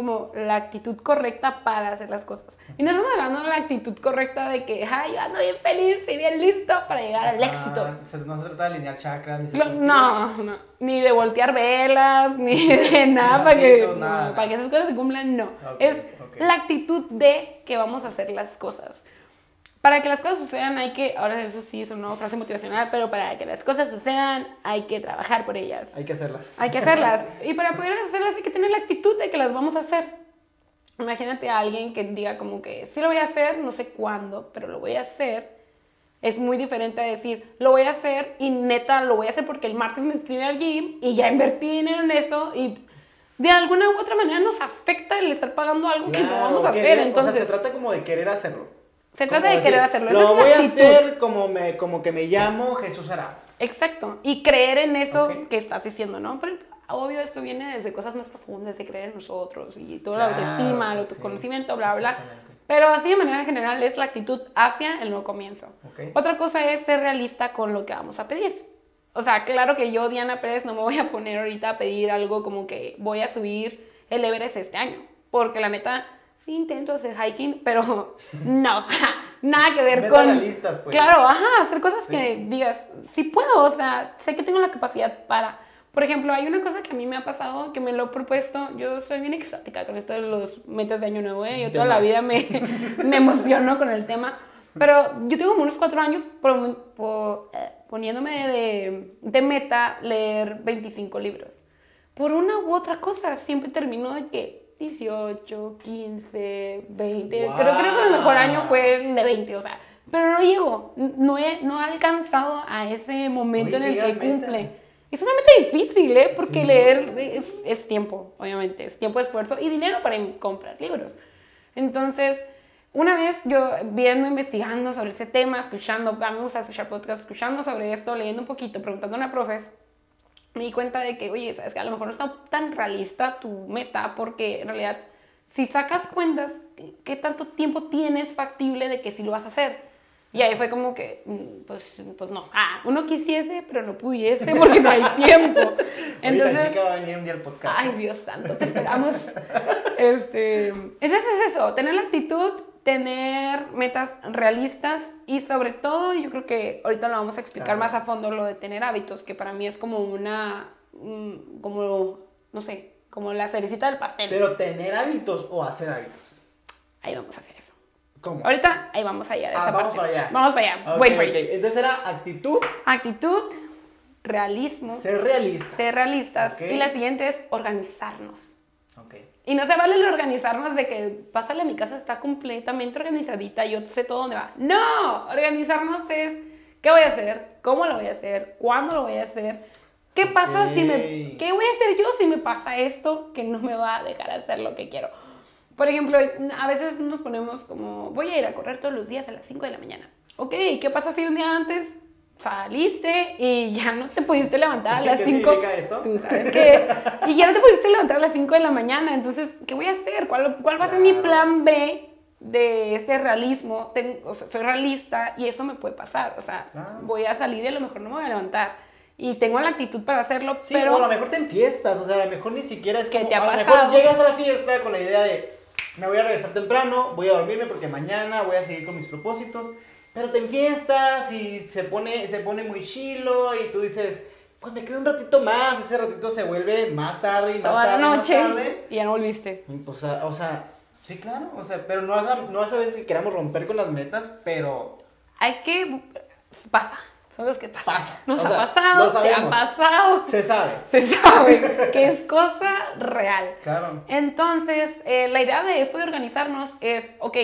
Como la actitud correcta para hacer las cosas. Y no estamos hablando de la actitud correcta de que, ay, yo ando bien feliz y bien listo para llegar al éxito. Se- no se trata de alinear chakras. Ni No, no, ni de voltear velas, ni de nada para que, Santitos, nada. no, para que esas cosas se cumplan, no. Es la actitud de que vamos a hacer las cosas. Para que las cosas sucedan hay que, ahora eso sí es una frase motivacional, pero para que las cosas sucedan hay que trabajar por ellas. Hay que hacerlas. Hay que hacerlas. Y para poder hacerlas hay que tener la actitud de que las vamos a hacer. Imagínate a alguien que diga como que sí lo voy a hacer, no sé cuándo, pero lo voy a hacer. Es muy diferente a decir, lo voy a hacer y neta lo voy a hacer porque el martes me inscribí al gym y ya invertí dinero en eso y de alguna u otra manera nos afecta el estar pagando algo que no vamos a hacer. O Entonces, sea, se trata como de querer hacerlo. Se trata de querer hacerlo. Lo voy a hacer como, me, como que me llamo Jesús Ará. Exacto, y creer en eso Ok. que estás diciendo, ¿no? Pero obvio esto viene desde cosas más profundas, de creer en nosotros y toda Claro, la autoestima, el sí. autoconocimiento, bla, bla. Exactamente. Pero así de manera general es la actitud hacia el nuevo comienzo. Ok. Otra cosa es ser realista con lo que vamos a pedir. O sea, claro que yo, Diana Pérez, no me voy a poner ahorita a pedir algo como que voy a subir el Everest este año. Porque la neta, sí intento hacer hiking, pero no, nada que ver con... realistas, pues. Claro, ajá, hacer cosas Sí. que digas, sí puedo, o sea, sé que tengo la capacidad para. Por ejemplo, hay una cosa que a mí me ha pasado, que me lo he propuesto, yo soy bien exótica con esto de los metas de año nuevo, ¿eh? yo toda la vida me, me emociono con el tema, pero yo tengo como unos cuatro años por- por- eh, poniéndome de, de meta leer 25 libros. Por una u otra cosa, siempre termino de que 18, 15, 20, creo, creo que mi mejor año fue el de 20, o sea, pero no llego, no he, no he alcanzado a ese momento en el que meta. cumple. Es una meta difícil, ¿eh? Porque Sí, leer es, es tiempo, obviamente, es tiempo, esfuerzo y dinero para im- comprar libros. Entonces, una vez yo viendo, investigando sobre ese tema, escuchando, a mí me gusta escuchar podcast, escuchando sobre esto, leyendo un poquito, preguntando a una profes, me di cuenta de que, oye, sabes que a lo mejor no está tan realista tu meta, porque en realidad, si sacas cuentas, ¿qué tanto tiempo tienes factible de que sí lo vas a hacer? Y ahí fue como que, mm, pues, pues no. Ah, uno quisiese, pero no pudiese porque no hay tiempo. Ahorita la Entonces, chica va a venir un día al podcast. Ay, Dios santo, te esperamos. Este, entonces es eso, tener la actitud, tener metas realistas y sobre todo, yo creo que ahorita lo vamos a explicar Claro. más a fondo, lo de tener hábitos, que para mí es como una, mm, como, no sé, como la cerecita del pastel. Pero tener hábitos o hacer hábitos. Ahí vamos a hacer eso. ¿Cómo? Ahorita, ahí vamos allá. de Ah, esa vamos parte. para allá. Vamos para allá. Ok, Wait for. Entonces era actitud. Actitud, realismo, Ser realista. ser realistas. Y la siguiente es organizarnos. Ok. Y no se vale el organizarnos de que pásale a mi casa, está completamente organizadita, yo sé todo dónde va. No, organizarnos es qué voy a hacer, cómo lo voy a hacer, cuándo lo voy a hacer, qué pasa si me, qué voy a hacer yo si me pasa esto que no me va a dejar hacer lo que quiero. Por ejemplo, a veces nos ponemos como, voy a ir a correr todos los días a las 5 de la mañana. Ok, ¿qué pasa si un día antes saliste y ya no te pudiste levantar a ¿Qué las 5? significa esto? Tú sabes que. Y ya no te pudiste levantar a las 5 de la mañana. Entonces, ¿qué voy a hacer? ¿Cuál, cuál va a ser mi plan B de este realismo? Ten- o sea, soy realista y esto me puede pasar. O sea, voy a salir y a lo mejor no me voy a levantar. Y tengo la actitud para hacerlo, Sí, pero. o a lo mejor te enfiestas, o sea, a lo mejor ni siquiera es ¿Qué como, te ha a lo pasado? mejor llegas a la fiesta con la idea de, me voy a regresar temprano, voy a dormirme porque mañana voy a seguir con mis propósitos, pero te enfiestas y se pone, se pone muy chilo y tú dices, pues me queda un ratito más, ese ratito se vuelve más tarde y más toda la tarde y más noche tarde. y ya no volviste. Pues, o sea, sí, claro, o sea, pero no es, a, no es a veces que queramos romper con las metas, pero Hay que. Pasa. Son los que pasan. Pasa. Nos O ha sea, pasado, te ha sabemos. pasado. se sabe, Se sabe que es cosa real. claro. Entonces, eh, la idea de esto de organizarnos es, ok,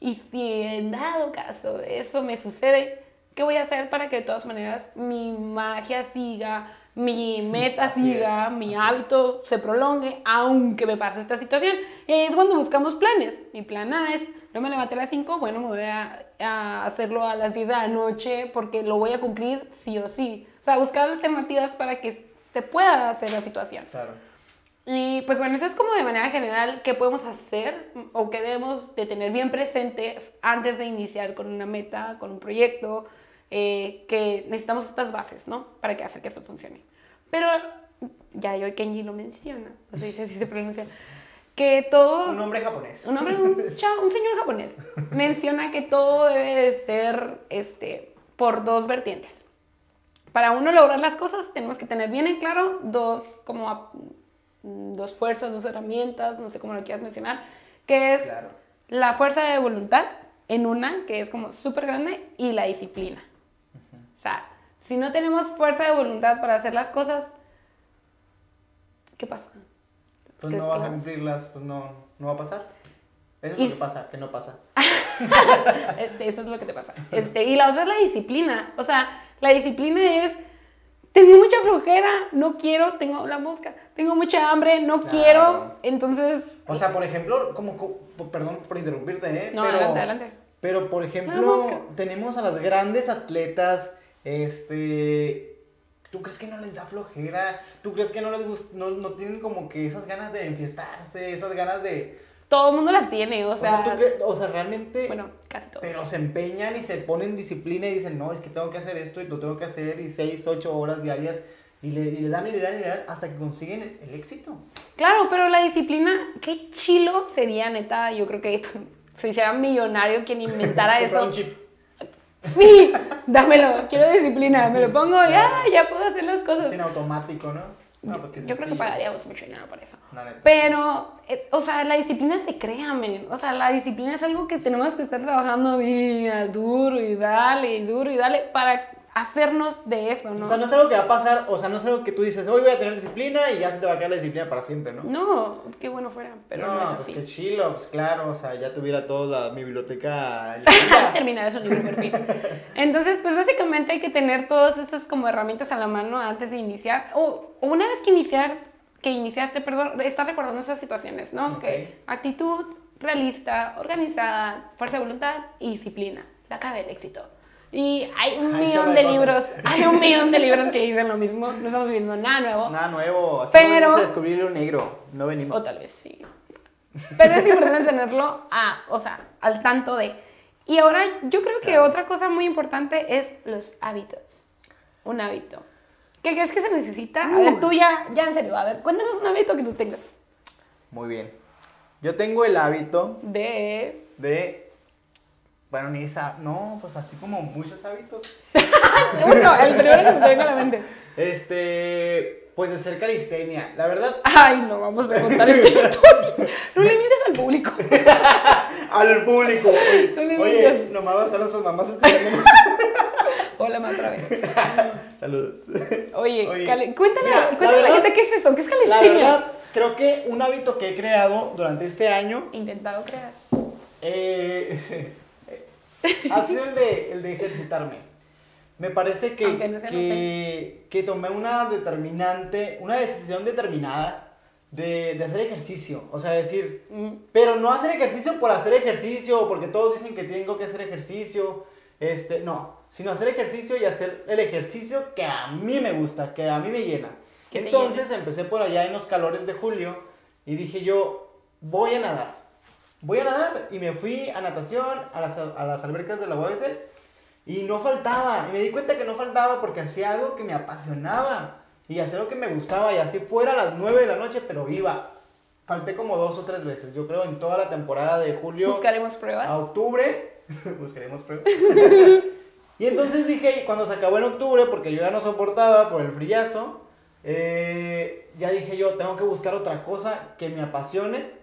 y si en dado caso eso me sucede, ¿qué voy a hacer para que de todas maneras mi magia siga, mi meta Así siga, es, mi hábito se prolongue, aunque me pase esta situación? Y ahí es cuando buscamos planes. Mi plan A es, no me levanté a las 5, bueno, me voy a, a hacerlo a las 10 de la noche porque lo voy a cumplir sí o sí. O sea, buscar alternativas para que se pueda hacer la situación. Claro. Y pues bueno, eso es como de manera general qué podemos hacer o qué debemos de tener bien presentes antes de iniciar con una meta, con un proyecto, eh, que necesitamos estas bases, ¿no? Para que hacer que esto funcione. Pero ya yo Kenji lo menciona, o sea, dice, así se pronuncia, que todo... Un hombre japonés. Un hombre, un, chao, un señor japonés, menciona que todo debe de ser este, por dos vertientes. Para uno lograr las cosas tenemos que tener bien en claro dos, como, dos fuerzas, dos herramientas, no sé cómo lo quieras mencionar, que es Claro. la fuerza de voluntad en una, que es como súper grande, y la disciplina. O sea, si no tenemos fuerza de voluntad para hacer las cosas, ¿qué pasa? Pues ¿Crees no vas a cumplirlas, pues no, no va a pasar. Eso es Y lo que pasa, que no pasa. Eh, Eso es lo que te pasa. Este, y la otra es la disciplina. O sea, la disciplina es, tengo mucha flojera, no quiero, tengo la mosca, tengo mucha hambre, no Claro. quiero. Entonces, O sea, por ejemplo, como, co- perdón por interrumpirte, ¿eh? no, pero, adelante, adelante. Pero, por ejemplo, tenemos a las grandes atletas, este... ¿Tú crees que no les da flojera? ¿Tú crees que no les no, no tienen como que esas ganas de enfiestarse, esas ganas de... Todo el mundo las tiene, o O sea, sea, ¿tú cre- o sea, realmente... bueno, casi todos. Pero se empeñan y se ponen disciplina y dicen, no, es que tengo que hacer esto y lo tengo que hacer y 6, 8 horas diarias y le, y le dan y le dan y le dan hasta que consiguen el, éxito. Claro, pero la disciplina, qué chilo sería, neta, yo creo que se hiciera millonario quien inventara eso. un chip. Sí, dámelo, quiero disciplina, me lo pongo, ya, ya puedo hacer las cosas. Sin automático, ¿no? No, pues Yo creo que pagaríamos mucho dinero por eso. Pero, o sea, la disciplina se crea, men. O sea, la disciplina es algo que tenemos que estar trabajando día, duro y dale, y duro y dale, para hacernos de eso, ¿no? O sea, no es algo que va a pasar, o sea, no es algo que tú dices, hoy voy a tener disciplina y ya se te va a quedar la disciplina para siempre, ¿no? No, qué bueno fuera, pero no, no, es pues así. que chilo, pues claro, o sea, ya tuviera toda la, mi biblioteca terminar es un libro perfil. Entonces, pues básicamente hay que tener todas estas como herramientas a la mano antes de iniciar. O, o una vez que iniciar, que iniciaste, perdón, estás recordando esas situaciones, ¿no? Ok. Que actitud realista, organizada, fuerza de voluntad y disciplina. La clave del éxito. Y hay un millón de libros, hay un millón de libros que dicen lo mismo. No estamos viendo nada nuevo. Nada nuevo, aquí Pero- no venimos a descubrir lo negro, no venimos. O tal vez sí. Pero es importante tenerlo a, o sea, al tanto de. Y ahora yo creo que Claro. otra cosa muy importante es los hábitos. Un hábito. ¿Qué crees que se necesita? A ver, tú ya, ya en serio, a ver, cuéntanos un hábito que tú tengas. Muy bien. Yo tengo el hábito De... de... Bueno, ni esa... No, pues así como muchos hábitos. Uno, el primero que se te venga a la mente. Este... Pues de hacer calistenia. La verdad, Ay, no, vamos a contar esta historia. No le mientes al público. al público. Oye, No le oye, nomás van a estar nuestras mamás escuchando. O Hola, otra vez. Saludos. Oye, Oye, cale- cuéntale, mira, la cuéntale a la gente qué es eso, qué es La calistenia. verdad, creo que un hábito que he creado durante este año Intentado crear. eh, ha sido el de, el de ejercitarme. Me parece que, no que, que tomé una determinante, una decisión determinada de, de hacer ejercicio. O sea, decir, Mm, pero no hacer ejercicio por hacer ejercicio, porque todos dicen que tengo que hacer ejercicio. Este, no, sino hacer ejercicio y hacer el ejercicio que a mí me gusta, que a mí me llena. Entonces empecé por allá en los calores de julio y dije yo, voy a nadar. Voy a nadar y me fui a natación a las, a las albercas de la UABC y no faltaba. Y me di cuenta que no faltaba porque hacía algo que me apasionaba y hacía algo que me gustaba y así fuera a las 9 de la noche, pero iba. Falté como dos o tres veces, yo creo, en toda la temporada de julio Buscaremos pruebas. a octubre. Buscaremos pruebas. y entonces dije, cuando se acabó en octubre, porque yo ya no soportaba por el frillazo, eh, ya dije yo, tengo que buscar otra cosa que me apasione.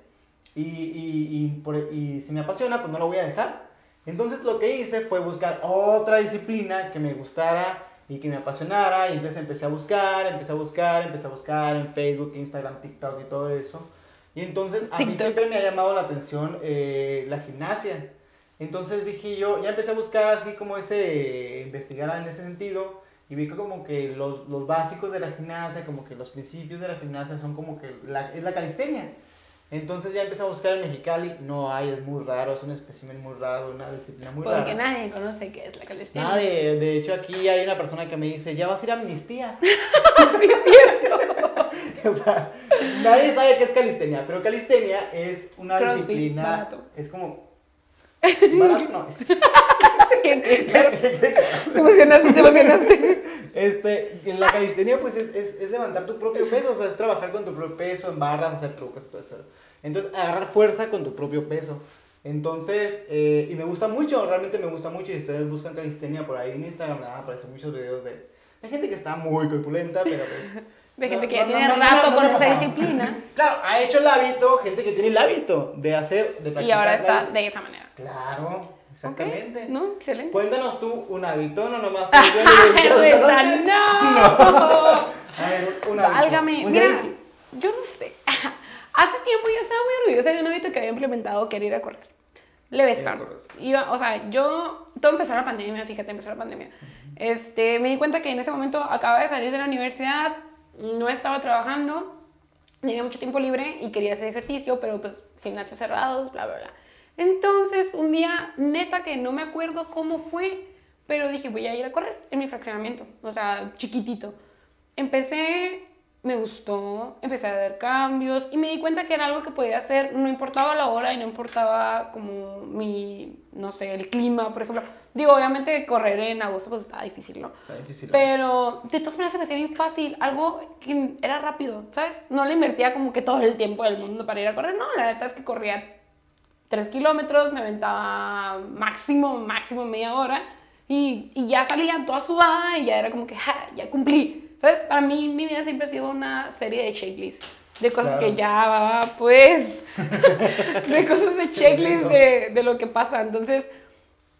Y, y, y, por- y si me apasiona, pues no lo voy a dejar. Entonces lo que hice fue buscar otra disciplina que me gustara y que me apasionara. Y entonces empecé a buscar, empecé a buscar, empecé a buscar en Facebook, Instagram, TikTok y todo eso. Y entonces a mí TikTok. siempre me ha llamado la atención eh, la gimnasia. Entonces dije yo, ya empecé a buscar así como ese, investigar en ese sentido. Y vi que como que los, los básicos de la gimnasia, como que los principios de la gimnasia son como que la, es la calistenia. Entonces ya empecé a buscar en Mexicali, no hay, es muy raro, es un espécimen muy raro, una disciplina muy Porque rara. nadie conoce qué es la calistenia. Nada, de, de hecho aquí hay una persona que me dice, ya vas a ir a amnistía. Sí, es cierto. o sea, nadie sabe qué es calistenia, pero calistenia es una Crossfit, disciplina, barato. es como... Barato no, es... ¿Qué, qué? Claro. Te emocionaste, te emocionaste. Este, en la calistenia pues es, es, es levantar tu propio peso, o sea, es trabajar con tu propio peso, en barras, hacer trucos y todo esto. Entonces, agarrar fuerza con tu propio peso. Entonces, eh, y me gusta mucho, realmente me gusta mucho. Y ustedes buscan calistenia por ahí en Instagram, nada, aparecen muchos videos de, de gente que está muy corpulenta, pero pues... De gente que ya no- tiene no- rato no- con esa disciplina Claro, ha hecho el hábito, gente que tiene el hábito de hacer, de y practicar ahora la está de esa manera. Claro, exactamente. Ok, ¿No? Excelente. Cuéntanos tú un hábito, no nomás. ¡Ay, soy yo el que Ernesto, esta noche. no! A ver, un hábito. Válgame, mira, yo no sé. Hace tiempo yo estaba muy orgullosa de un hábito que había implementado, que era ir a correr. A correr. Iba, o sea, yo, todo empezó la pandemia, fíjate, empezó la pandemia. Este, me di cuenta que en ese momento acababa de salir de la universidad, no estaba trabajando, tenía mucho tiempo libre y quería hacer ejercicio, pero pues gimnasios cerrados, bla, bla, bla. Entonces, un día, neta que no me acuerdo cómo fue, pero dije, voy a ir a correr en mi fraccionamiento, o sea, chiquitito. Empecé, me gustó, empecé a ver cambios y me di cuenta que era algo que podía hacer, no importaba la hora y no importaba como mi, no sé, el clima, por ejemplo. Digo, obviamente correr en agosto pues estaba difícil, ¿no? Está difícil. Pero de todas maneras se me hacía bien fácil, algo que era rápido, ¿sabes? No le invertía como que todo el tiempo del mundo para ir a correr, no, la neta es que corría 3 kilómetros, me aventaba máximo, máximo media hora y, y ya salía toda sudada y ya era como que, ja, ya cumplí. ¿Sabes? Para mí mi vida siempre ha sido una serie de checklists, de cosas Claro. que ya, pues, de cosas de checklist de, de lo que pasa. Entonces,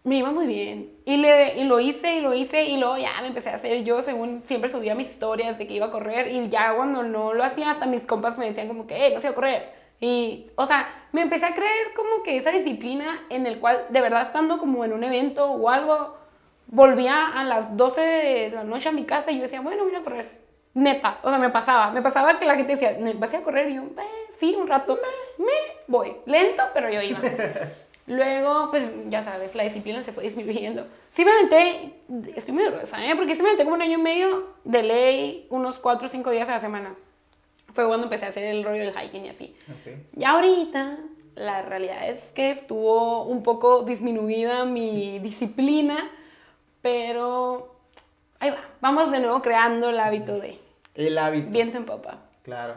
me iba muy bien. Y, le, y lo hice, y lo hice, y luego ya me empecé a hacer yo, según siempre subía mis historias de que iba a correr, y ya cuando no lo hacía, hasta mis compas me decían como que, hey, no sé a correr. Y, o sea, me empecé a creer como que esa disciplina en el cual, de verdad, estando como en un evento o algo, volvía a las 12 de la noche a mi casa y yo decía, bueno, voy a correr. Neta, o sea, me pasaba, me pasaba que la gente decía, ¿vas a correr? Y yo, eh, sí, un rato, me voy. Lento, pero yo iba. Luego, pues ya sabes, la disciplina se fue disminuyendo. Sí me aventé, estoy muy orgullosa, ¿eh? Porque sí me aventé como un año y medio de ley, unos 4 o 5 días a la semana. Fue cuando empecé a hacer el rollo del hiking y así. Ok. Ya ahorita, la realidad es que estuvo un poco disminuida mi disciplina, pero ahí va. Vamos de nuevo creando el hábito de El hábito. viento en popa. Claro.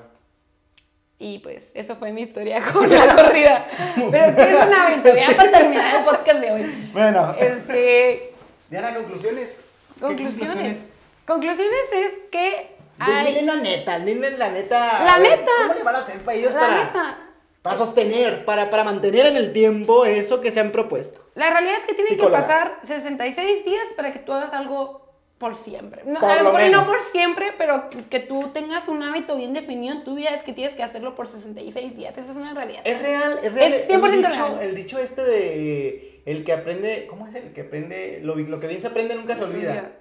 Y pues eso fue mi historia con la corrida. Pero ¿qué es un hábito? Ya para terminar el podcast de hoy. Bueno, Este, Diana, conclusiones. ¿Qué conclusiones. Conclusiones es que. Dile la neta, dile la neta. La ver, neta. ¿Cómo le van a hacer para ellos La para.? neta, para sostener, para, para mantener en el tiempo eso que se han propuesto. La realidad es que tiene Psicóloga. que pasar 66 días para que tú hagas algo por siempre. No, Por a lo mejor y no menos. por siempre, pero que tú tengas un hábito bien definido en tu vida es que tienes que hacerlo por 66 días. Esa es una realidad. Es real, es real. Es el 100% dicho, real. El dicho este de el que aprende, ¿cómo es el que aprende? Lo, lo que bien se aprende nunca se olvida.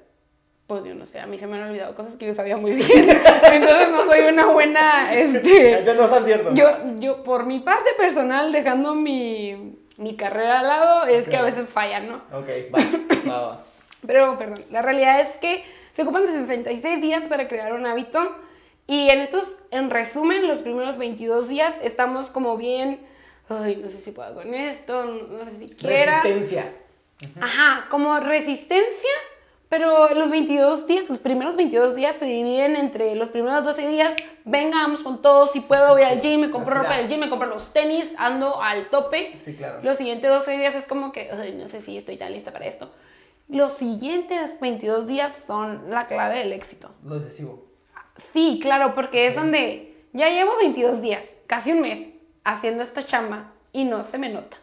Pues yo no sé, a mí se me han olvidado cosas que yo sabía muy bien. Entonces no soy una buena, este... Entonces no es tan cierto. Yo, yo, por mi parte personal, dejando mi, mi carrera al lado, es que a veces fallan, ¿no? Ok, va, va, va. Pero, perdón, la realidad es que se ocupan de 66 días para crear un hábito y en estos, en resumen, los primeros 22 días estamos como bien, ay, no sé si puedo con esto, no sé si quiera. Resistencia. Ajá, como resistencia, pero los 22 días, los primeros 22 días se dividen entre los primeros 12 días, venga, vamos con todo, si puedo voy al gym, me compro ropa del gym, me compro los tenis, ando al tope. Sí, claro. Los siguientes 12 días es como que, "Ay, no sé si estoy tan lista para esto. Los siguientes 22 días son la clave del éxito. Lo excesivo. Sí, claro, porque es donde ya llevo 22 días, casi un mes, haciendo esta chamba y no se me nota.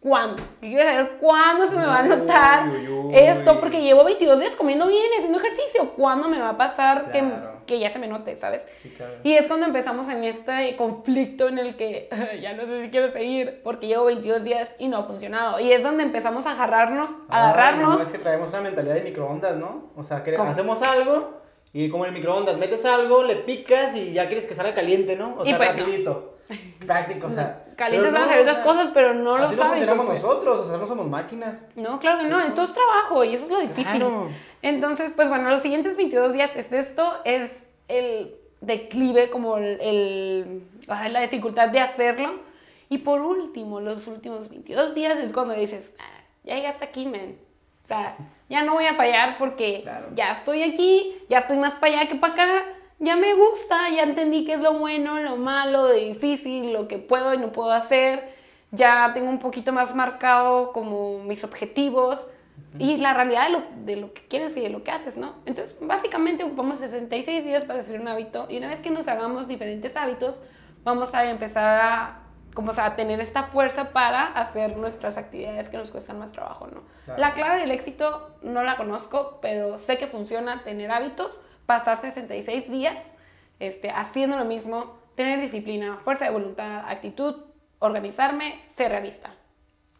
¿Cuándo? Yo quiero saber cuándo se me va a notar uy, uy. esto, porque llevo 22 días comiendo bien, haciendo ejercicio. ¿Cuándo me va a pasar que- Claro. que, ya se me note, sabes? Sí, claro. Y es cuando empezamos en este conflicto en el que ya no sé si quiero seguir porque llevo 22 días y no ha funcionado. Y es donde empezamos a agarrarnos, a agarrarnos. No, es que traemos una mentalidad de microondas, ¿no? O sea, que ¿Cómo? hacemos algo y como en el microondas, metes algo, le picas y ya quieres que salga caliente, ¿no? O sea, pues no. rapidito. Práctico, o sea. Calientes pero van a otras sea, cosas, pero no los Así funcionamos pues. nosotros, o sea, no somos máquinas. No, claro que no, entonces trabajo y eso es lo difícil. Claro. Entonces, pues bueno, los siguientes 22 días es esto, es el declive, como el, el- la dificultad de hacerlo. Y por último, los últimos 22 días es cuando dices, "Ah, ya llegaste aquí, men. O sea, ya no voy a fallar porque Claro. ya estoy aquí, ya estoy más para allá que para acá. Ya me gusta, ya entendí qué es lo bueno, lo malo, lo difícil, lo que puedo y no puedo hacer. Ya tengo un poquito más marcado como mis objetivos y la realidad de lo, de lo que quieres y de lo que haces, ¿no? Entonces, básicamente ocupamos 66 días para hacer un hábito y una vez que nos hagamos diferentes hábitos, vamos a empezar a, como a tener esta fuerza para hacer nuestras actividades que nos cuestan más trabajo, ¿no? Claro. La clave del éxito no la conozco, pero sé que funciona tener hábitos, pasar 66 días este, haciendo lo mismo, tener disciplina, fuerza de voluntad, actitud, organizarme, ser realista.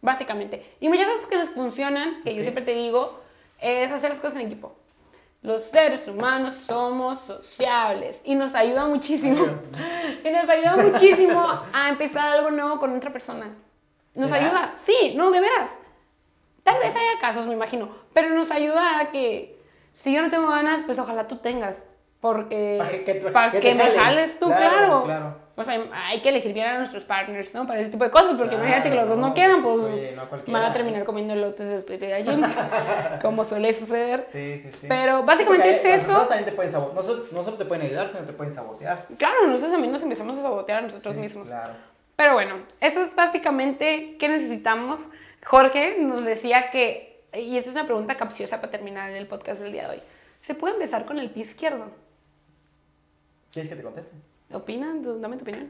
Básicamente. Y muchas cosas que nos funcionan, que yo siempre te digo, es hacer las cosas en equipo. Los seres humanos somos sociables y nos ayuda muchísimo. Y nos ayuda muchísimo a empezar algo nuevo con otra persona. Nos ¿Será? ayuda, sí, no, de veras. Tal vez haya casos, me imagino, pero nos ayuda a que si yo no tengo ganas, pues ojalá tú tengas. Porque Pa' que- tú- para que que, me jalen. jales tú, Claro, claro. claro. O sea, hay que elegir bien a nuestros partners, ¿no? Para ese tipo de cosas, porque Claro, imagínate que los dos no no, quieran, pues, pues oye, no van a ¿eh? terminar comiendo elotes después de ir al gym, como suele suceder. Sí, sí, sí. Pero básicamente Porque es personas eso. también te pueden sabotear. No, solo- no solo te pueden ayudar, sino te pueden sabotear. Claro, nosotros también nos empezamos a sabotear a nosotros Sí, mismos. Claro. Pero bueno, eso es básicamente qué necesitamos. Jorge nos decía que, y esta es una pregunta capciosa para terminar el podcast del día de hoy, ¿se puede empezar con el pie izquierdo? ¿Quieres que te conteste? ¿Opinan? Dame tu opinión.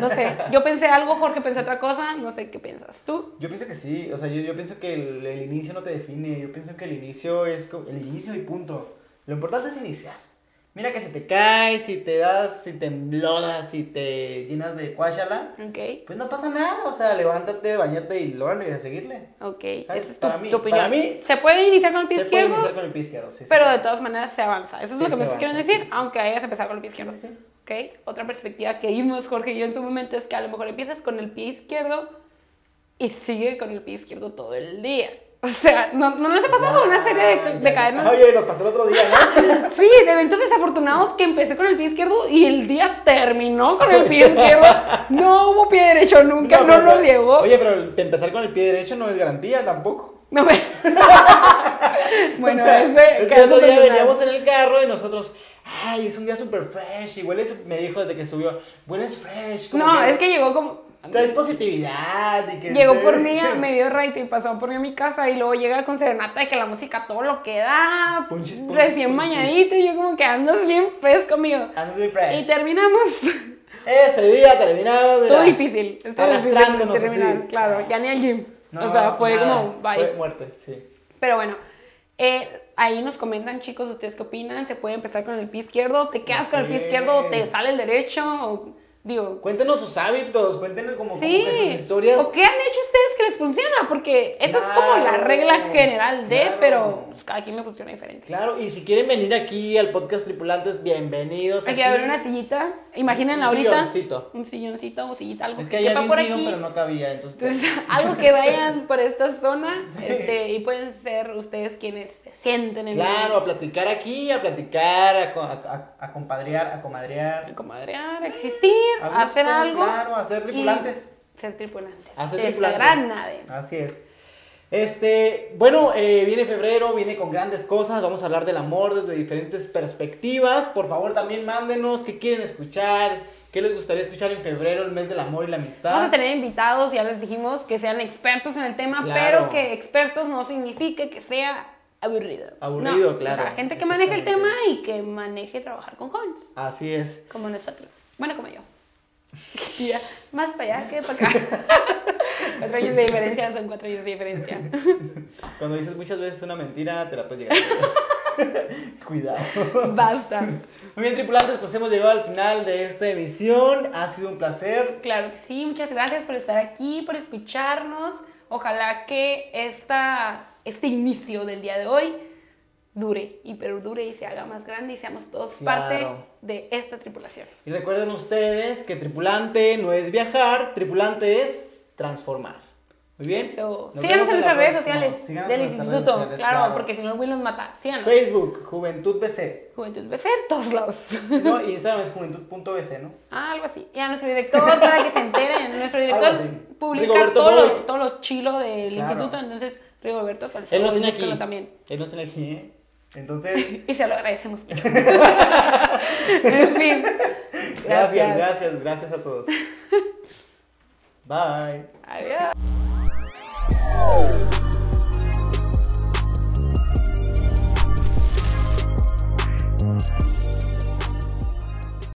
No sé, yo pensé algo, Jorge pensó otra cosa, no sé qué piensas. ¿Tú? Yo pienso que sí, o sea, yo, yo pienso que el, el inicio no te define, yo pienso que el inicio es co- el inicio y punto. Lo importante es iniciar. Mira que si te caes, si te das, si te emblodas, si te llenas de cuáshala, Ok, pues no pasa nada, o sea, levántate, bañate y luego y a seguirle. ok. Es tu, Para mí- tu opinión. para mí, ¿Se puede iniciar con el pie Se puede izquierdo? iniciar con el pie izquierdo, sí. Pero de todas maneras se avanza. Eso es Sí, lo que me quieren decir, sí, aunque hayas empezado con el pie izquierdo. Sí, sí. ¿Ok? Otra perspectiva que vimos Jorge y yo en su momento es que a lo mejor empiezas con el pie izquierdo y sigue con el pie izquierdo todo el día. O sea, ¿no, no les ha pasado una serie de, de cadenas? Oye, nos pasó el otro día, ¿no? Sí, de eventos desafortunados que empecé con el pie izquierdo y el día terminó con el pie izquierdo. No hubo pie derecho nunca, no, pero- nos llegó. Oye, pero empezar con el pie derecho no es garantía tampoco. No me... bueno, O sea, ese es que el otro día veníamos en el carro y nosotros, ay, es un día súper fresh. Y hueles, me dijo desde que subió, hueles fresh. No, es que llegó como... Traes positividad y que. Llegó por mí, a- me dio right y pasó por mí a mi casa y luego llega con serenata de que la música todo lo que da, punchis, recién punchis. bañadito y yo como que andas bien fresco, amigo. Andas Y fresh. terminamos Ese día terminamos. Estuvo difícil. Estuvo Arrastrándonos difícil terminar, así. Claro, ya ni al gym. No, o sea, fue nada, como, bye. Fue muerte, sí. Pero bueno, eh, ahí nos comentan, chicos, ustedes qué opinan. Se puede empezar con el pie izquierdo, te quedas con el pie izquierdo, te sale el derecho, o digo. Cuéntenos sus hábitos, cuéntenos como, como Sí, que sus historias. o qué han hecho ustedes que les funciona, porque esa es como la regla general de, claro. pero pues, cada quien le funciona diferente. Claro, y si quieren venir aquí al podcast Tripulantes, bienvenidos. Hay aquí. que haber una sillita, imaginen Un ahorita. silloncito. Un silloncito o sillita, algo Es que, que quepa por un sillón, aquí. pero no cabía, entonces... Entonces, algo que vayan por estas zonas Sí. este, y pueden ser ustedes quienes se sienten en Claro, a platicar aquí, a platicar, a, a, a- compadrear, a comadrear. a comadrear, a existir, A hacer algo. claro, a ser tripulantes. Ser tripulantes. A ser tripulantes. gran nave. Así es. Este, bueno, eh, viene febrero, viene con grandes cosas, vamos a hablar del amor desde diferentes perspectivas. Por favor, también mándenos qué quieren escuchar, qué les gustaría escuchar en febrero, el mes del amor y la amistad. Vamos a tener invitados, ya les dijimos, que sean expertos en el tema, Claro. pero que expertos no signifique que sea aburrido. Aburrido, No, claro. O sea, gente que maneje el tema y que maneje trabajar con jóvenes, Así es. como nosotros. Bueno, como yo. Ya, más para allá que para acá. cuatro años de diferencia son cuatro años de diferencia. Cuando dices muchas veces una mentira, te la puedes llegar a. Cuidado. Basta. Muy bien, tripulantes, pues hemos llegado al final de esta emisión. Ha sido un placer. Claro que sí, muchas gracias por estar aquí, por escucharnos. Ojalá que esta, este inicio del día de hoy dure y perdure y se haga más grande y seamos todos parte de esta tripulación. Y recuerden ustedes que tripulante no es viajar, tripulante es transformar. Muy bien. Eso. Nos Síganos en nuestras redes sociales del instituto. sociales, claro, porque si no Will nos mata. Síganos. Facebook, Juventud BC. Juventud BC en todos lados. ¿no? Y Instagram es juventud.bc, ¿no? Ah, algo así. Y a nuestro director, para que se enteren, nuestro director publica Rigoberto todo lo, todo lo chilo del Claro. instituto, entonces Rigoberto Él nos tiene aquí. también. Él nos tiene aquí, ¿eh? Entonces, Y se lo agradecemos mucho. en fin. gracias, gracias, gracias a todos. Bye. Adiós.